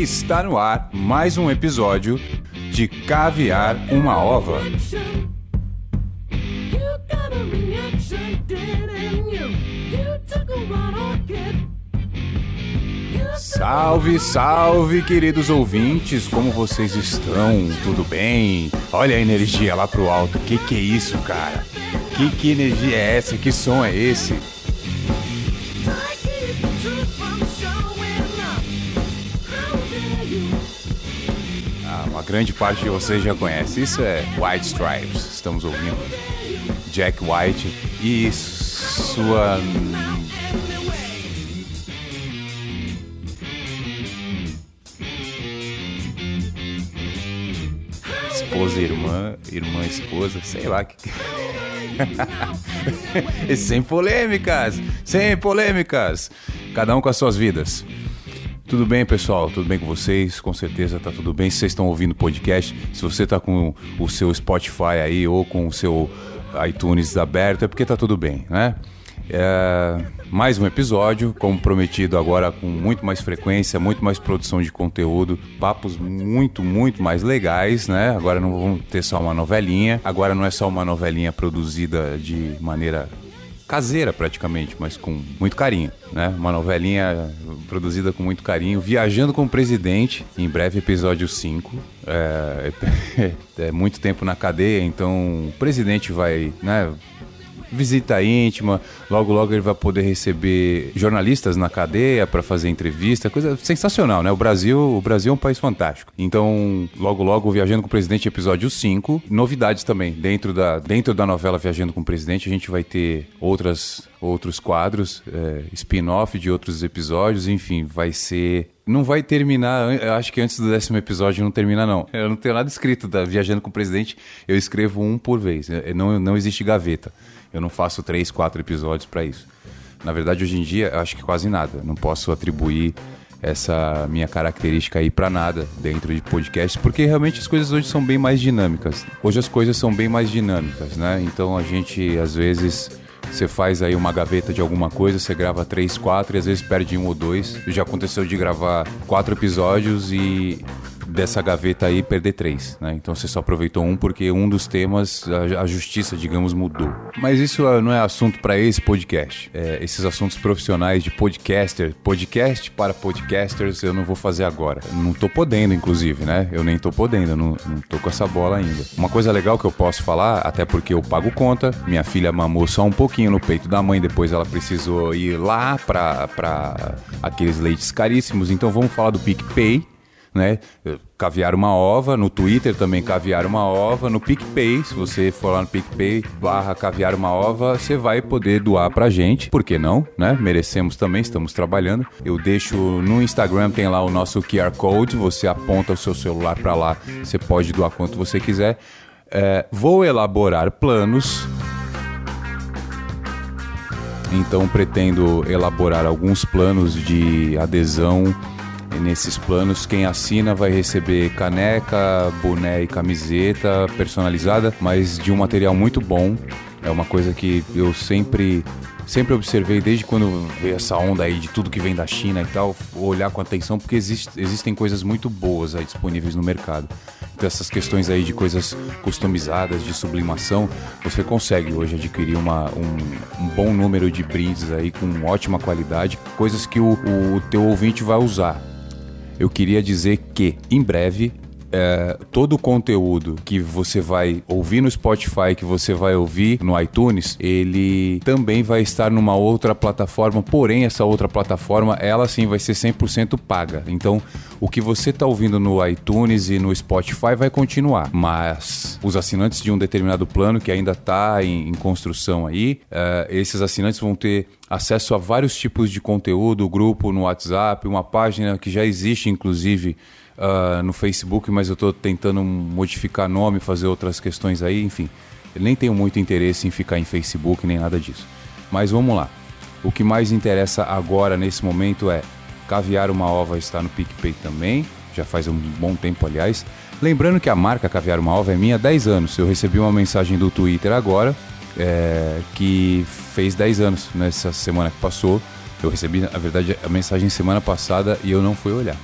Está no ar mais um episódio de Caviar uma Ova. Salve, salve, queridos ouvintes, como vocês estão? Tudo bem? Olha a energia lá pro alto. Que que é isso, cara? Que que energia é essa? Que som é esse? Uma grande parte de vocês já conhece. Isso é White Stripes. Estamos ouvindo Jack White e sua esposa, irmã, irmã, esposa, sei lá que. sem polêmicas, sem polêmicas. Cada um com as suas vidas. Tudo bem, pessoal? Tudo bem com vocês? Com certeza tá tudo bem. Se vocês estão ouvindo o podcast, se você tá com o seu Spotify aí ou com o seu iTunes aberto, é porque tá tudo bem, né? É, mais um episódio, como prometido agora com muito mais frequência, muito mais produção de conteúdo, papos muito, muito mais legais, né? Agora não vamos ter só uma novelinha, agora não é só uma novelinha produzida de maneira caseira praticamente, mas com muito carinho, né? Uma novelinha produzida com muito carinho, Viajando com o Presidente, em breve episódio 5. É, é muito tempo na cadeia, então o presidente vai, né? Visita íntima, logo logo ele vai poder receber jornalistas na cadeia para fazer entrevista, coisa sensacional, né? O Brasil, o Brasil é um país fantástico. Então, logo logo Viajando com o Presidente episódio 5, novidades também. Dentro da dentro da novela Viajando com o Presidente, a gente vai ter outras outros quadros, é, spin-off de outros episódios, enfim, vai ser não vai terminar, eu acho que antes do décimo episódio não termina, não. Eu não tenho nada escrito da Viajando com o Presidente, eu escrevo um por vez, não, não existe gaveta. Eu não faço três, quatro episódios para isso. Na verdade, hoje em dia, acho que quase nada. Não posso atribuir essa minha característica aí para nada dentro de podcast, porque realmente as coisas hoje são bem mais dinâmicas. Hoje as coisas são bem mais dinâmicas, né? Então a gente às vezes você faz aí uma gaveta de alguma coisa, você grava três, quatro e às vezes perde um ou dois. Já aconteceu de gravar quatro episódios e dessa gaveta aí perder três, né? Então você só aproveitou um porque um dos temas a, a justiça, digamos, mudou. Mas isso ah, não é assunto para esse podcast. É, esses assuntos profissionais de podcaster, podcast para podcasters, eu não vou fazer agora. Não tô podendo, inclusive, né? Eu nem tô podendo, não, não tô com essa bola ainda. Uma coisa legal que eu posso falar, até porque eu pago conta, minha filha mamou só um pouquinho no peito da mãe, depois ela precisou ir lá para aqueles leites caríssimos, então vamos falar do PicPay, né? Caviar uma ova, no Twitter também caviar uma ova, no PicPay, se você for lá no PicPay barra caviar uma ova, você vai poder doar pra gente, por que não, né? Merecemos também, estamos trabalhando. Eu deixo no Instagram, tem lá o nosso QR Code, você aponta o seu celular para lá, você pode doar quanto você quiser. É, vou elaborar planos então pretendo elaborar alguns planos de adesão e nesses planos, quem assina vai receber caneca, boné e camiseta personalizada, mas de um material muito bom. É uma coisa que eu sempre sempre observei desde quando veio essa onda aí de tudo que vem da China e tal, olhar com atenção porque existe, existem coisas muito boas aí disponíveis no mercado. Então essas questões aí de coisas customizadas, de sublimação, você consegue hoje adquirir uma, um, um bom número de brindes aí com ótima qualidade, coisas que o, o teu ouvinte vai usar eu queria dizer que, em breve, é, todo o conteúdo que você vai ouvir no Spotify, que você vai ouvir no iTunes, ele também vai estar numa outra plataforma, porém essa outra plataforma, ela sim vai ser 100% paga. Então, o que você está ouvindo no iTunes e no Spotify vai continuar, mas os assinantes de um determinado plano que ainda está em, em, construção aí, uh, esses assinantes vão ter acesso a vários tipos de conteúdo, grupo no WhatsApp, uma página que já existe, inclusive, uh, no Facebook, mas eu estou tentando modificar nome, fazer outras questões aí, enfim. Eu nem tenho muito interesse em ficar em Facebook nem nada disso. Mas vamos lá. O que mais interessa agora, nesse momento, é Caviar Uma Ova está no PicPay também, já faz um bom tempo, aliás. Lembrando que a marca Caviar Uma Ova é minha há 10 anos. Eu recebi uma mensagem do Twitter agora, é, que fez 10 anos nessa semana que passou. Eu recebi, na verdade, a mensagem semana passada e eu não fui olhar.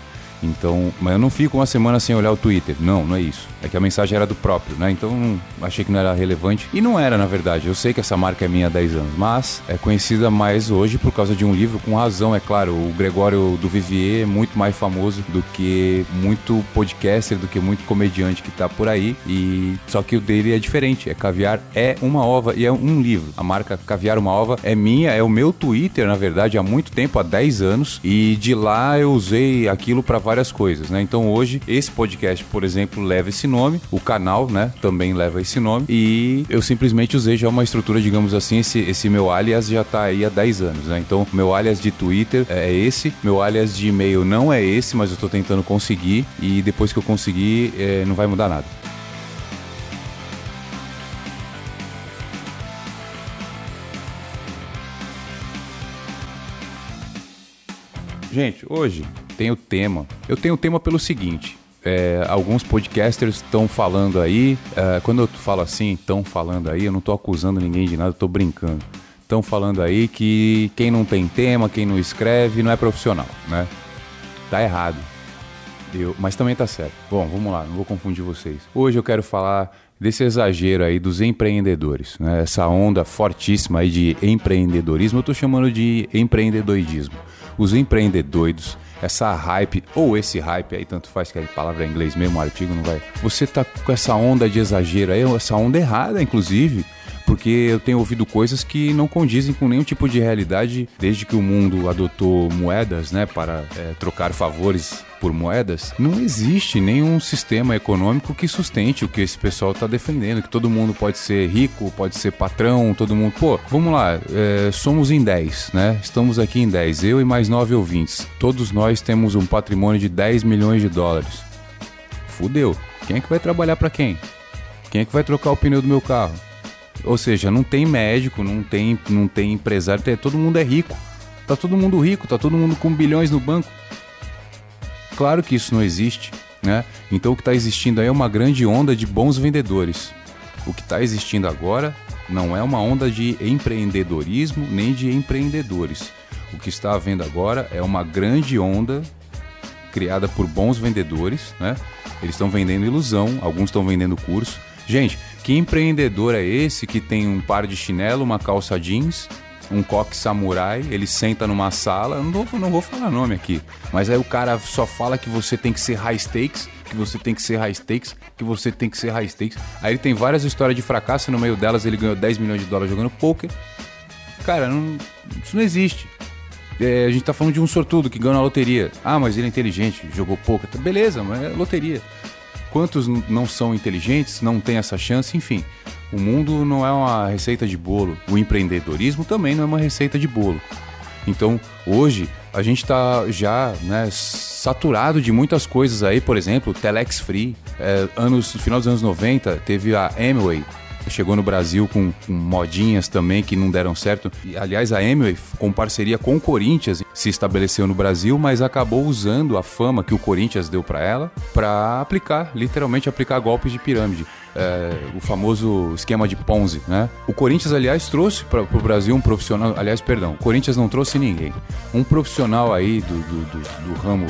Então, mas eu não fico uma semana sem olhar o Twitter. Não, não é isso. É que a mensagem era do próprio, né? Então achei que não era relevante. E não era, na verdade. Eu sei que essa marca é minha há 10 anos, mas é conhecida mais hoje por causa de um livro, com razão, é claro. O Gregório do Vivier é muito mais famoso do que muito podcaster, do que muito comediante que tá por aí. E só que o dele é diferente. É Caviar é uma ova e é um livro. A marca Caviar uma ova é minha, é o meu Twitter, na verdade, há muito tempo, há 10 anos. E de lá eu usei aquilo para várias coisas, né? Então hoje esse podcast, por exemplo, leva esse nome, o canal, né, também leva esse nome e eu simplesmente usei já uma estrutura, digamos assim, esse, esse meu alias já tá aí há 10 anos, né? Então meu alias de Twitter é esse, meu alias de e-mail não é esse, mas eu tô tentando conseguir e depois que eu conseguir é, não vai mudar nada. Gente, hoje tem o tema. Eu tenho tema pelo seguinte. É, alguns podcasters estão falando aí. É, quando eu falo assim, estão falando aí, eu não estou acusando ninguém de nada, estou brincando. Estão falando aí que quem não tem tema, quem não escreve, não é profissional, né? Tá errado. Eu, mas também tá certo. Bom, vamos lá, não vou confundir vocês. Hoje eu quero falar desse exagero aí dos empreendedores, né? Essa onda fortíssima aí de empreendedorismo, eu tô chamando de empreendedoidismo. Os empreendedores essa hype, ou esse hype aí, tanto faz que a palavra é inglês mesmo, o artigo não vai. Você tá com essa onda de exagero aí, essa onda errada, inclusive porque eu tenho ouvido coisas que não condizem com nenhum tipo de realidade desde que o mundo adotou moedas, né, para é, trocar favores por moedas, não existe nenhum sistema econômico que sustente o que esse pessoal está defendendo, que todo mundo pode ser rico, pode ser patrão, todo mundo. Pô, vamos lá, é, somos em 10, né? Estamos aqui em 10, eu e mais 9 ouvintes. Todos nós temos um patrimônio de 10 milhões de dólares. Fudeu. Quem é que vai trabalhar para quem? Quem é que vai trocar o pneu do meu carro? Ou seja, não tem médico, não tem, não tem empresário, todo mundo é rico. Tá todo mundo rico, tá todo mundo com bilhões no banco. Claro que isso não existe, né? Então o que está existindo aí é uma grande onda de bons vendedores. O que está existindo agora não é uma onda de empreendedorismo nem de empreendedores. O que está havendo agora é uma grande onda criada por bons vendedores, né? Eles estão vendendo ilusão, alguns estão vendendo curso. Gente, que empreendedor é esse que tem um par de chinelo, uma calça jeans, um coque samurai, ele senta numa sala, não vou, não vou falar nome aqui, mas aí o cara só fala que você tem que ser high stakes, que você tem que ser high stakes, que você tem que ser high stakes. Aí ele tem várias histórias de fracasso, no meio delas ele ganhou 10 milhões de dólares jogando poker. Cara, não, isso não existe. É, a gente tá falando de um sortudo que ganhou na loteria. Ah, mas ele é inteligente, jogou poker. Beleza, mas é loteria. Quantos não são inteligentes, não têm essa chance, enfim. O mundo não é uma receita de bolo. O empreendedorismo também não é uma receita de bolo. Então, hoje, a gente está já né, saturado de muitas coisas aí, por exemplo, Telex Free. É, anos, no final dos anos 90, teve a Amway, chegou no Brasil com, com, modinhas também que não deram certo. E, aliás, a Amway, com parceria com o Corinthians, se estabeleceu no Brasil, mas acabou usando a fama que o Corinthians deu para ela para aplicar, literalmente aplicar golpes de pirâmide. É, o famoso esquema de Ponzi, né? O Corinthians, aliás, trouxe para o Brasil um profissional. Aliás, perdão, o Corinthians não trouxe ninguém. Um profissional aí do, do, do, do ramo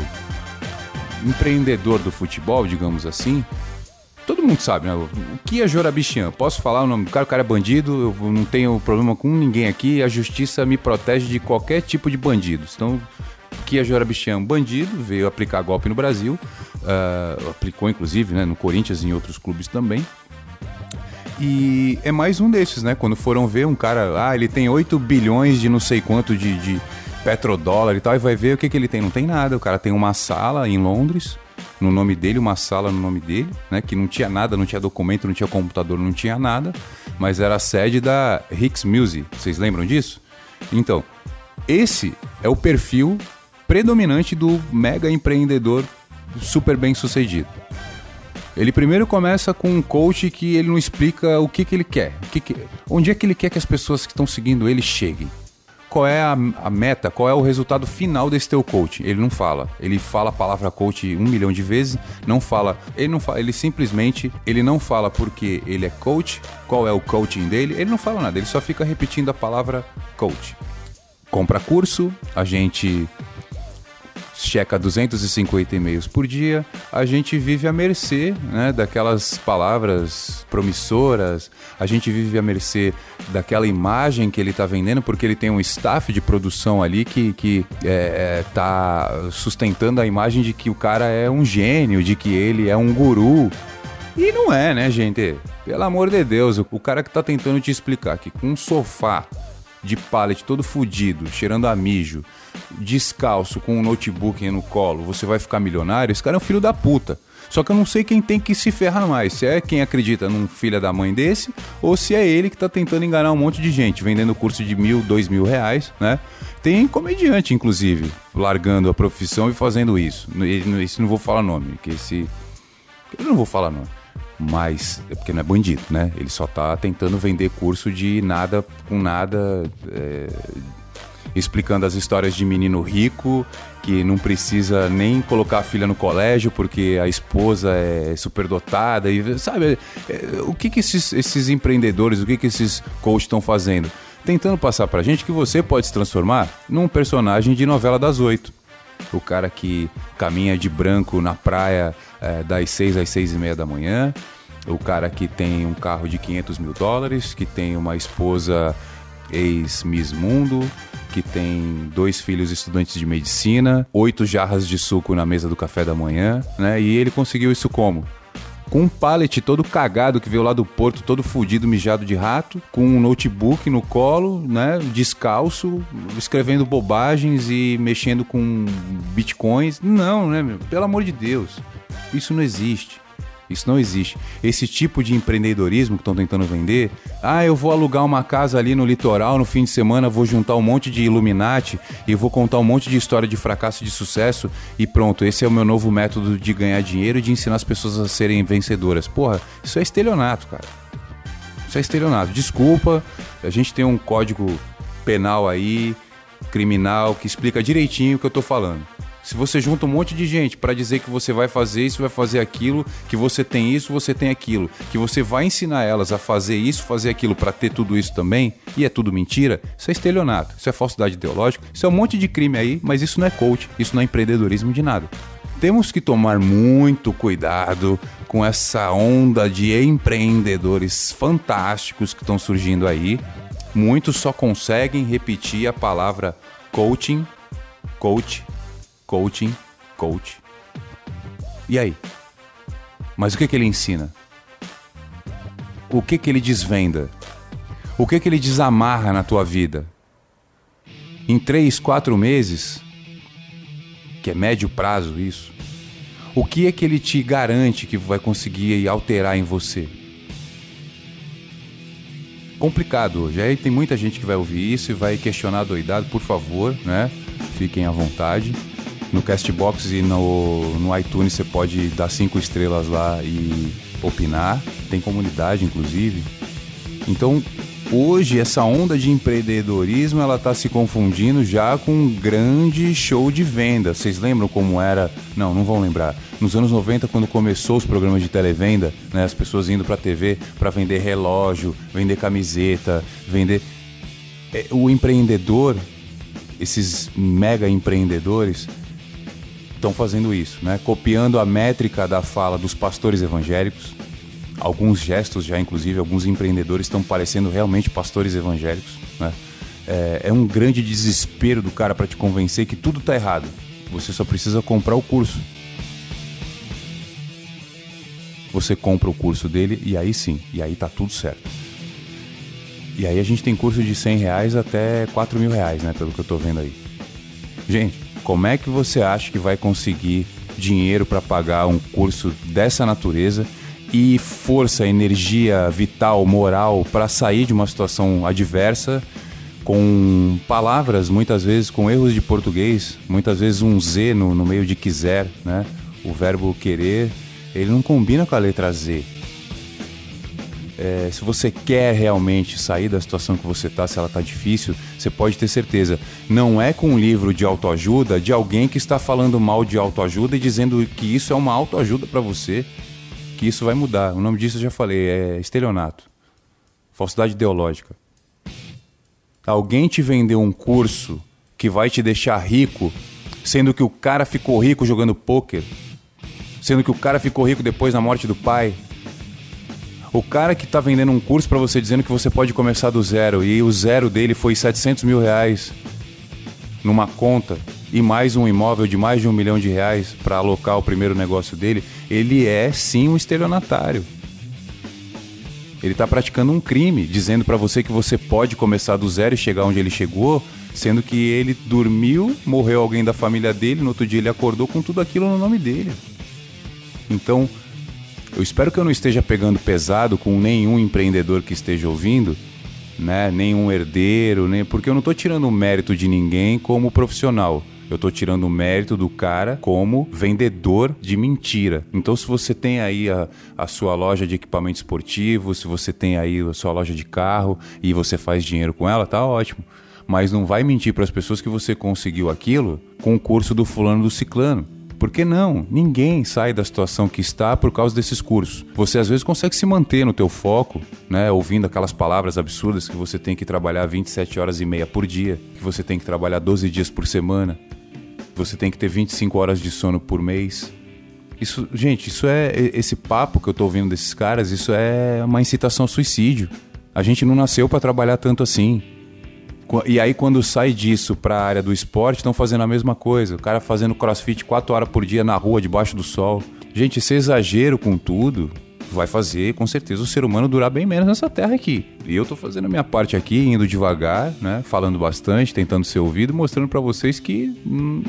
empreendedor do futebol, digamos assim, todo mundo sabe, né? O que é Jorabichian? Posso falar o nome do cara? O cara é bandido, eu não tenho problema com ninguém aqui, a justiça me protege de qualquer tipo de bandido. Então, que é Jorabichian? Bandido, veio aplicar golpe no Brasil, uh, aplicou inclusive né, no Corinthians e em outros clubes também. E é mais um desses, né? Quando foram ver um cara, ah, ele tem 8 bilhões de não sei quanto de, de petrodólar e tal, e vai ver o que, que ele tem. Não tem nada. O cara tem uma sala em Londres, no nome dele, uma sala no nome dele, né? Que não tinha nada, não tinha documento, não tinha computador, não tinha nada, mas era a sede da Hicks Music. Vocês lembram disso? Então, esse é o perfil predominante do mega empreendedor super bem sucedido. Ele primeiro começa com um coach que ele não explica o que, que ele quer, que que, onde é que ele quer que as pessoas que estão seguindo ele cheguem qual é a, a, meta, qual é o resultado final desse teu coach. Ele não fala. Ele fala a palavra coach um milhão de vezes, não fala. Ele não fala, ele simplesmente ele não fala porque ele é coach, qual é o coaching dele. Ele não fala nada, ele só fica repetindo a palavra coach. Compra curso, a gente checa 250 e-mails por dia, a gente vive à mercê né, daquelas palavras promissoras, a gente vive à mercê daquela imagem que ele está vendendo, porque ele tem um staff de produção ali que, que é, é, tá sustentando a imagem de que o cara é um gênio, de que ele é um guru. E não é, né, gente? Pelo amor de Deus, o cara que tá tentando te explicar que com um sofá de pallet todo fudido, cheirando a mijo, descalço, com um notebook no colo, você vai ficar milionário, esse cara é um filho da puta. Só que eu não sei quem tem que se ferrar mais. Se é quem acredita num filho da mãe desse, ou se é ele que tá tentando enganar um monte de gente, vendendo curso de mil, dois mil reais, né? Tem comediante, inclusive, largando a profissão e fazendo isso. Isso não vou falar nome, que esse. Eu não vou falar nome mas é porque não é bandido, né? Ele só tá tentando vender curso de nada com nada, é, explicando as histórias de menino rico que não precisa nem colocar a filha no colégio porque a esposa é superdotada e sabe é, o que que esses, esses empreendedores, o que que esses coaches estão fazendo? Tentando passar pra gente que você pode se transformar num personagem de novela das oito. O cara que caminha de branco na praia é, das 6 às 6 e meia da manhã, o cara que tem um carro de 500 mil dólares, que tem uma esposa ex-Miss Mundo, que tem dois filhos estudantes de medicina, oito jarras de suco na mesa do café da manhã, né? E ele conseguiu isso como? com um pallet todo cagado que veio lá do porto, todo fudido, mijado de rato, com um notebook no colo, né, descalço, escrevendo bobagens e mexendo com bitcoins. Não, né, meu? Pelo amor de Deus. Isso não existe. Isso não existe. Esse tipo de empreendedorismo que estão tentando vender, ah, eu vou alugar uma casa ali no litoral no fim de semana, vou juntar um monte de Illuminati e vou contar um monte de história de fracasso e de sucesso e pronto, esse é o meu novo método de ganhar dinheiro e de ensinar as pessoas a serem vencedoras. Porra, isso é estelionato, cara. Isso é estelionato. Desculpa, a gente tem um código penal aí, criminal, que explica direitinho o que eu tô falando. Se você junta um monte de gente para dizer que você vai fazer isso, vai fazer aquilo, que você tem isso, você tem aquilo, que você vai ensinar elas a fazer isso, fazer aquilo para ter tudo isso também, e é tudo mentira, isso é estelionato, isso é falsidade ideológica, isso é um monte de crime aí, mas isso não é coach, isso não é empreendedorismo de nada. Temos que tomar muito cuidado com essa onda de empreendedores fantásticos que estão surgindo aí. Muitos só conseguem repetir a palavra coaching, coach, coaching, coach. E aí? Mas o que, que ele ensina? O que, que ele desvenda? O que, que ele desamarra na tua vida? Em três, quatro meses, que é médio prazo isso, o que é que ele te garante que vai conseguir alterar em você? Complicado hoje. Aí tem muita gente que vai ouvir isso e vai questionar doidado. Por favor, né? Fiquem à vontade. No Castbox e no, no iTunes você pode dar cinco estrelas lá e opinar. Tem comunidade, inclusive. Então, hoje, essa onda de empreendedorismo ela está se confundindo já com um grande show de venda. Vocês lembram como era? Não, não vão lembrar. Nos anos 90, quando começou os programas de televenda, né, as pessoas indo para a TV para vender relógio, vender camiseta, vender. É, o empreendedor, esses mega empreendedores, estão fazendo isso, né? copiando a métrica da fala dos pastores evangélicos. Alguns gestos já, inclusive, alguns empreendedores estão parecendo realmente pastores evangélicos. Né? É, é um grande desespero do cara para te convencer que tudo está errado. Você só precisa comprar o curso. Você compra o curso dele e aí sim, e aí tá tudo certo. E aí a gente tem curso de 100 reais até 4 mil reais, né? Pelo que eu tô vendo aí. Gente, como é que você acha que vai conseguir dinheiro para pagar um curso dessa natureza e força, energia vital, moral para sair de uma situação adversa com palavras, muitas vezes com erros de português, muitas vezes um Z no, no meio de quiser, né? O verbo querer, ele não combina com a letra Z é, se você quer realmente sair da situação que você está, se ela está difícil, você pode ter certeza. Não é com um livro de autoajuda de alguém que está falando mal de autoajuda e dizendo que isso é uma autoajuda para você, que isso vai mudar. O nome disso eu já falei, é estelionato. Falsidade ideológica. Alguém te vendeu um curso que vai te deixar rico sendo que o cara ficou rico jogando pôquer, sendo que o cara ficou rico depois da morte do pai. O cara que tá vendendo um curso para você dizendo que você pode começar do zero e o zero dele foi 700 mil reais numa conta e mais um imóvel de mais de um milhão de reais para alocar o primeiro negócio dele, ele é sim um estelionatário. Ele está praticando um crime, dizendo para você que você pode começar do zero e chegar onde ele chegou, sendo que ele dormiu, morreu alguém da família dele, no outro dia ele acordou com tudo aquilo no nome dele. Então, eu espero que eu não esteja pegando pesado com nenhum empreendedor que esteja ouvindo, né? Nenhum herdeiro, nem porque eu não estou tirando o mérito de ninguém como profissional. Eu estou tirando o mérito do cara como vendedor de mentira. Então, se você tem aí a, a sua loja de equipamento esportivo, se você tem aí a sua loja de carro e você faz dinheiro com ela, tá ótimo. Mas não vai mentir para as pessoas que você conseguiu aquilo com o curso do fulano do ciclano. Por que não? Ninguém sai da situação que está por causa desses cursos. Você às vezes consegue se manter no teu foco, né, ouvindo aquelas palavras absurdas que você tem que trabalhar 27 horas e meia por dia, que você tem que trabalhar 12 dias por semana, você tem que ter 25 horas de sono por mês. Isso, gente, isso é esse papo que eu tô ouvindo desses caras, isso é uma incitação ao suicídio. A gente não nasceu para trabalhar tanto assim. E aí, quando sai disso para a área do esporte, estão fazendo a mesma coisa. O cara fazendo crossfit quatro horas por dia na rua, debaixo do sol. Gente, esse exagero com tudo vai fazer, com certeza, o ser humano durar bem menos nessa terra aqui. E eu tô fazendo a minha parte aqui, indo devagar, né? Falando bastante, tentando ser ouvido, mostrando para vocês que. Hum,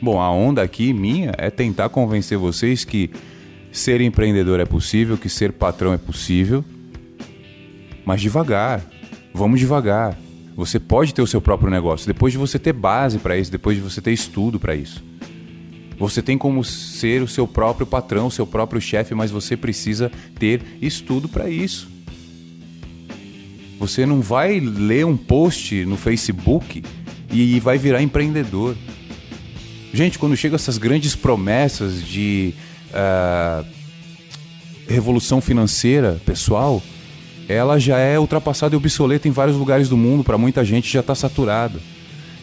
bom, a onda aqui minha é tentar convencer vocês que ser empreendedor é possível, que ser patrão é possível. Mas devagar. Vamos devagar. Você pode ter o seu próprio negócio depois de você ter base para isso, depois de você ter estudo para isso. Você tem como ser o seu próprio patrão, o seu próprio chefe, mas você precisa ter estudo para isso. Você não vai ler um post no Facebook e vai virar empreendedor. Gente, quando chegam essas grandes promessas de uh, revolução financeira pessoal, ela já é ultrapassada e obsoleta em vários lugares do mundo, para muita gente já está saturada.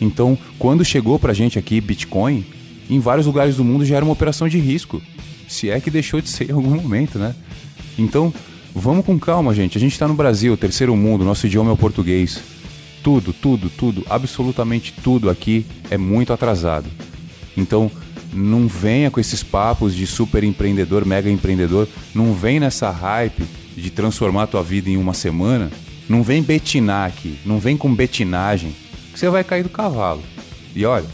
Então, quando chegou para a gente aqui Bitcoin, em vários lugares do mundo já era uma operação de risco, se é que deixou de ser em algum momento, né? Então, vamos com calma, gente. A gente está no Brasil, terceiro mundo, nosso idioma é o português. Tudo, tudo, tudo, absolutamente tudo aqui é muito atrasado. Então, não venha com esses papos de super empreendedor, mega empreendedor, não vem nessa hype de transformar a tua vida em uma semana, não vem betinar aqui, não vem com betinagem, que você vai cair do cavalo. E olha,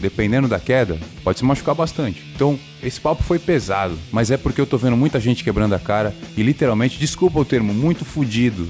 dependendo da queda, pode se machucar bastante. Então, esse papo foi pesado, mas é porque eu tô vendo muita gente quebrando a cara e literalmente, desculpa o termo, muito fudido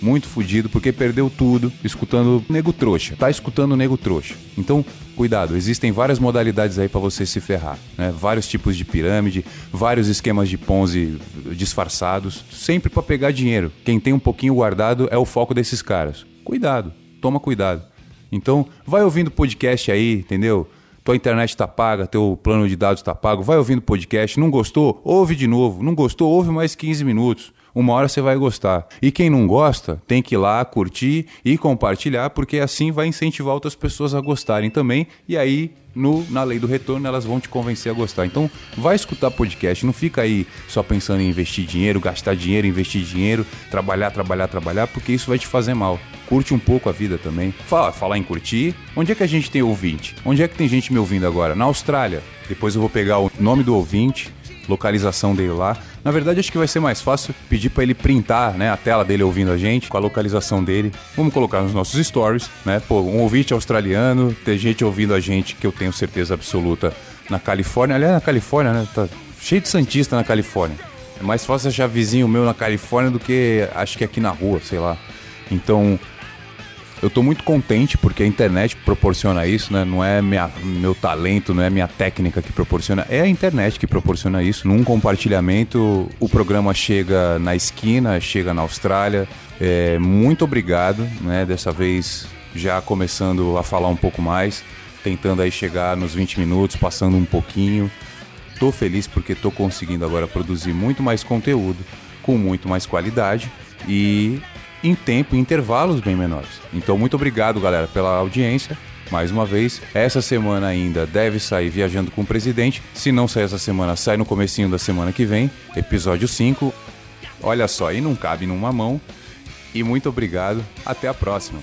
muito fudido porque perdeu tudo escutando nego trouxa. Tá escutando nego trouxa. Então, cuidado, existem várias modalidades aí para você se ferrar, né? Vários tipos de pirâmide, vários esquemas de Ponzi disfarçados, sempre para pegar dinheiro. Quem tem um pouquinho guardado é o foco desses caras. Cuidado, toma cuidado. Então, vai ouvindo podcast aí, entendeu? Tua internet tá paga, teu plano de dados tá pago, vai ouvindo podcast. Não gostou? Ouve de novo. Não gostou? Ouve mais 15 minutos uma hora você vai gostar. E quem não gosta, tem que ir lá curtir e compartilhar, porque assim vai incentivar outras pessoas a gostarem também. E aí, no, na lei do retorno, elas vão te convencer a gostar. Então, vai escutar podcast, não fica aí só pensando em investir dinheiro, gastar dinheiro, investir dinheiro, trabalhar, trabalhar, trabalhar, porque isso vai te fazer mal. Curte um pouco a vida também. Fala, falar em curtir. Onde é que a gente tem ouvinte? Onde é que tem gente me ouvindo agora? Na Austrália. Depois eu vou pegar o nome do ouvinte localização dele lá. Na verdade, acho que vai ser mais fácil pedir para ele printar né, a tela dele ouvindo a gente, com a localização dele. Vamos colocar nos nossos stories, né? Pô, um ouvinte australiano, tem gente ouvindo a gente que eu tenho certeza absoluta na Califórnia. Aliás, na Califórnia, né? Tá cheio de Santista na Califórnia. É mais fácil achar vizinho meu na Califórnia do que acho que aqui na rua, sei lá. Então, eu estou muito contente porque a internet proporciona isso, né? Não é minha, meu talento, não é minha técnica que proporciona, é a internet que proporciona isso. Num compartilhamento, o programa chega na esquina, chega na Austrália. É, muito obrigado, né? Dessa vez já começando a falar um pouco mais, tentando aí chegar nos 20 minutos, passando um pouquinho. Tô feliz porque tô conseguindo agora produzir muito mais conteúdo com muito mais qualidade e em tempo, em intervalos bem menores. Então, muito obrigado, galera, pela audiência. mais uma vez. Essa semana ainda deve sair Viajando com o Presidente. Se não sair essa semana, sai no comecinho da semana que vem, episódio 5. Olha só, aí não cabe numa mão. E muito obrigado. Até a próxima.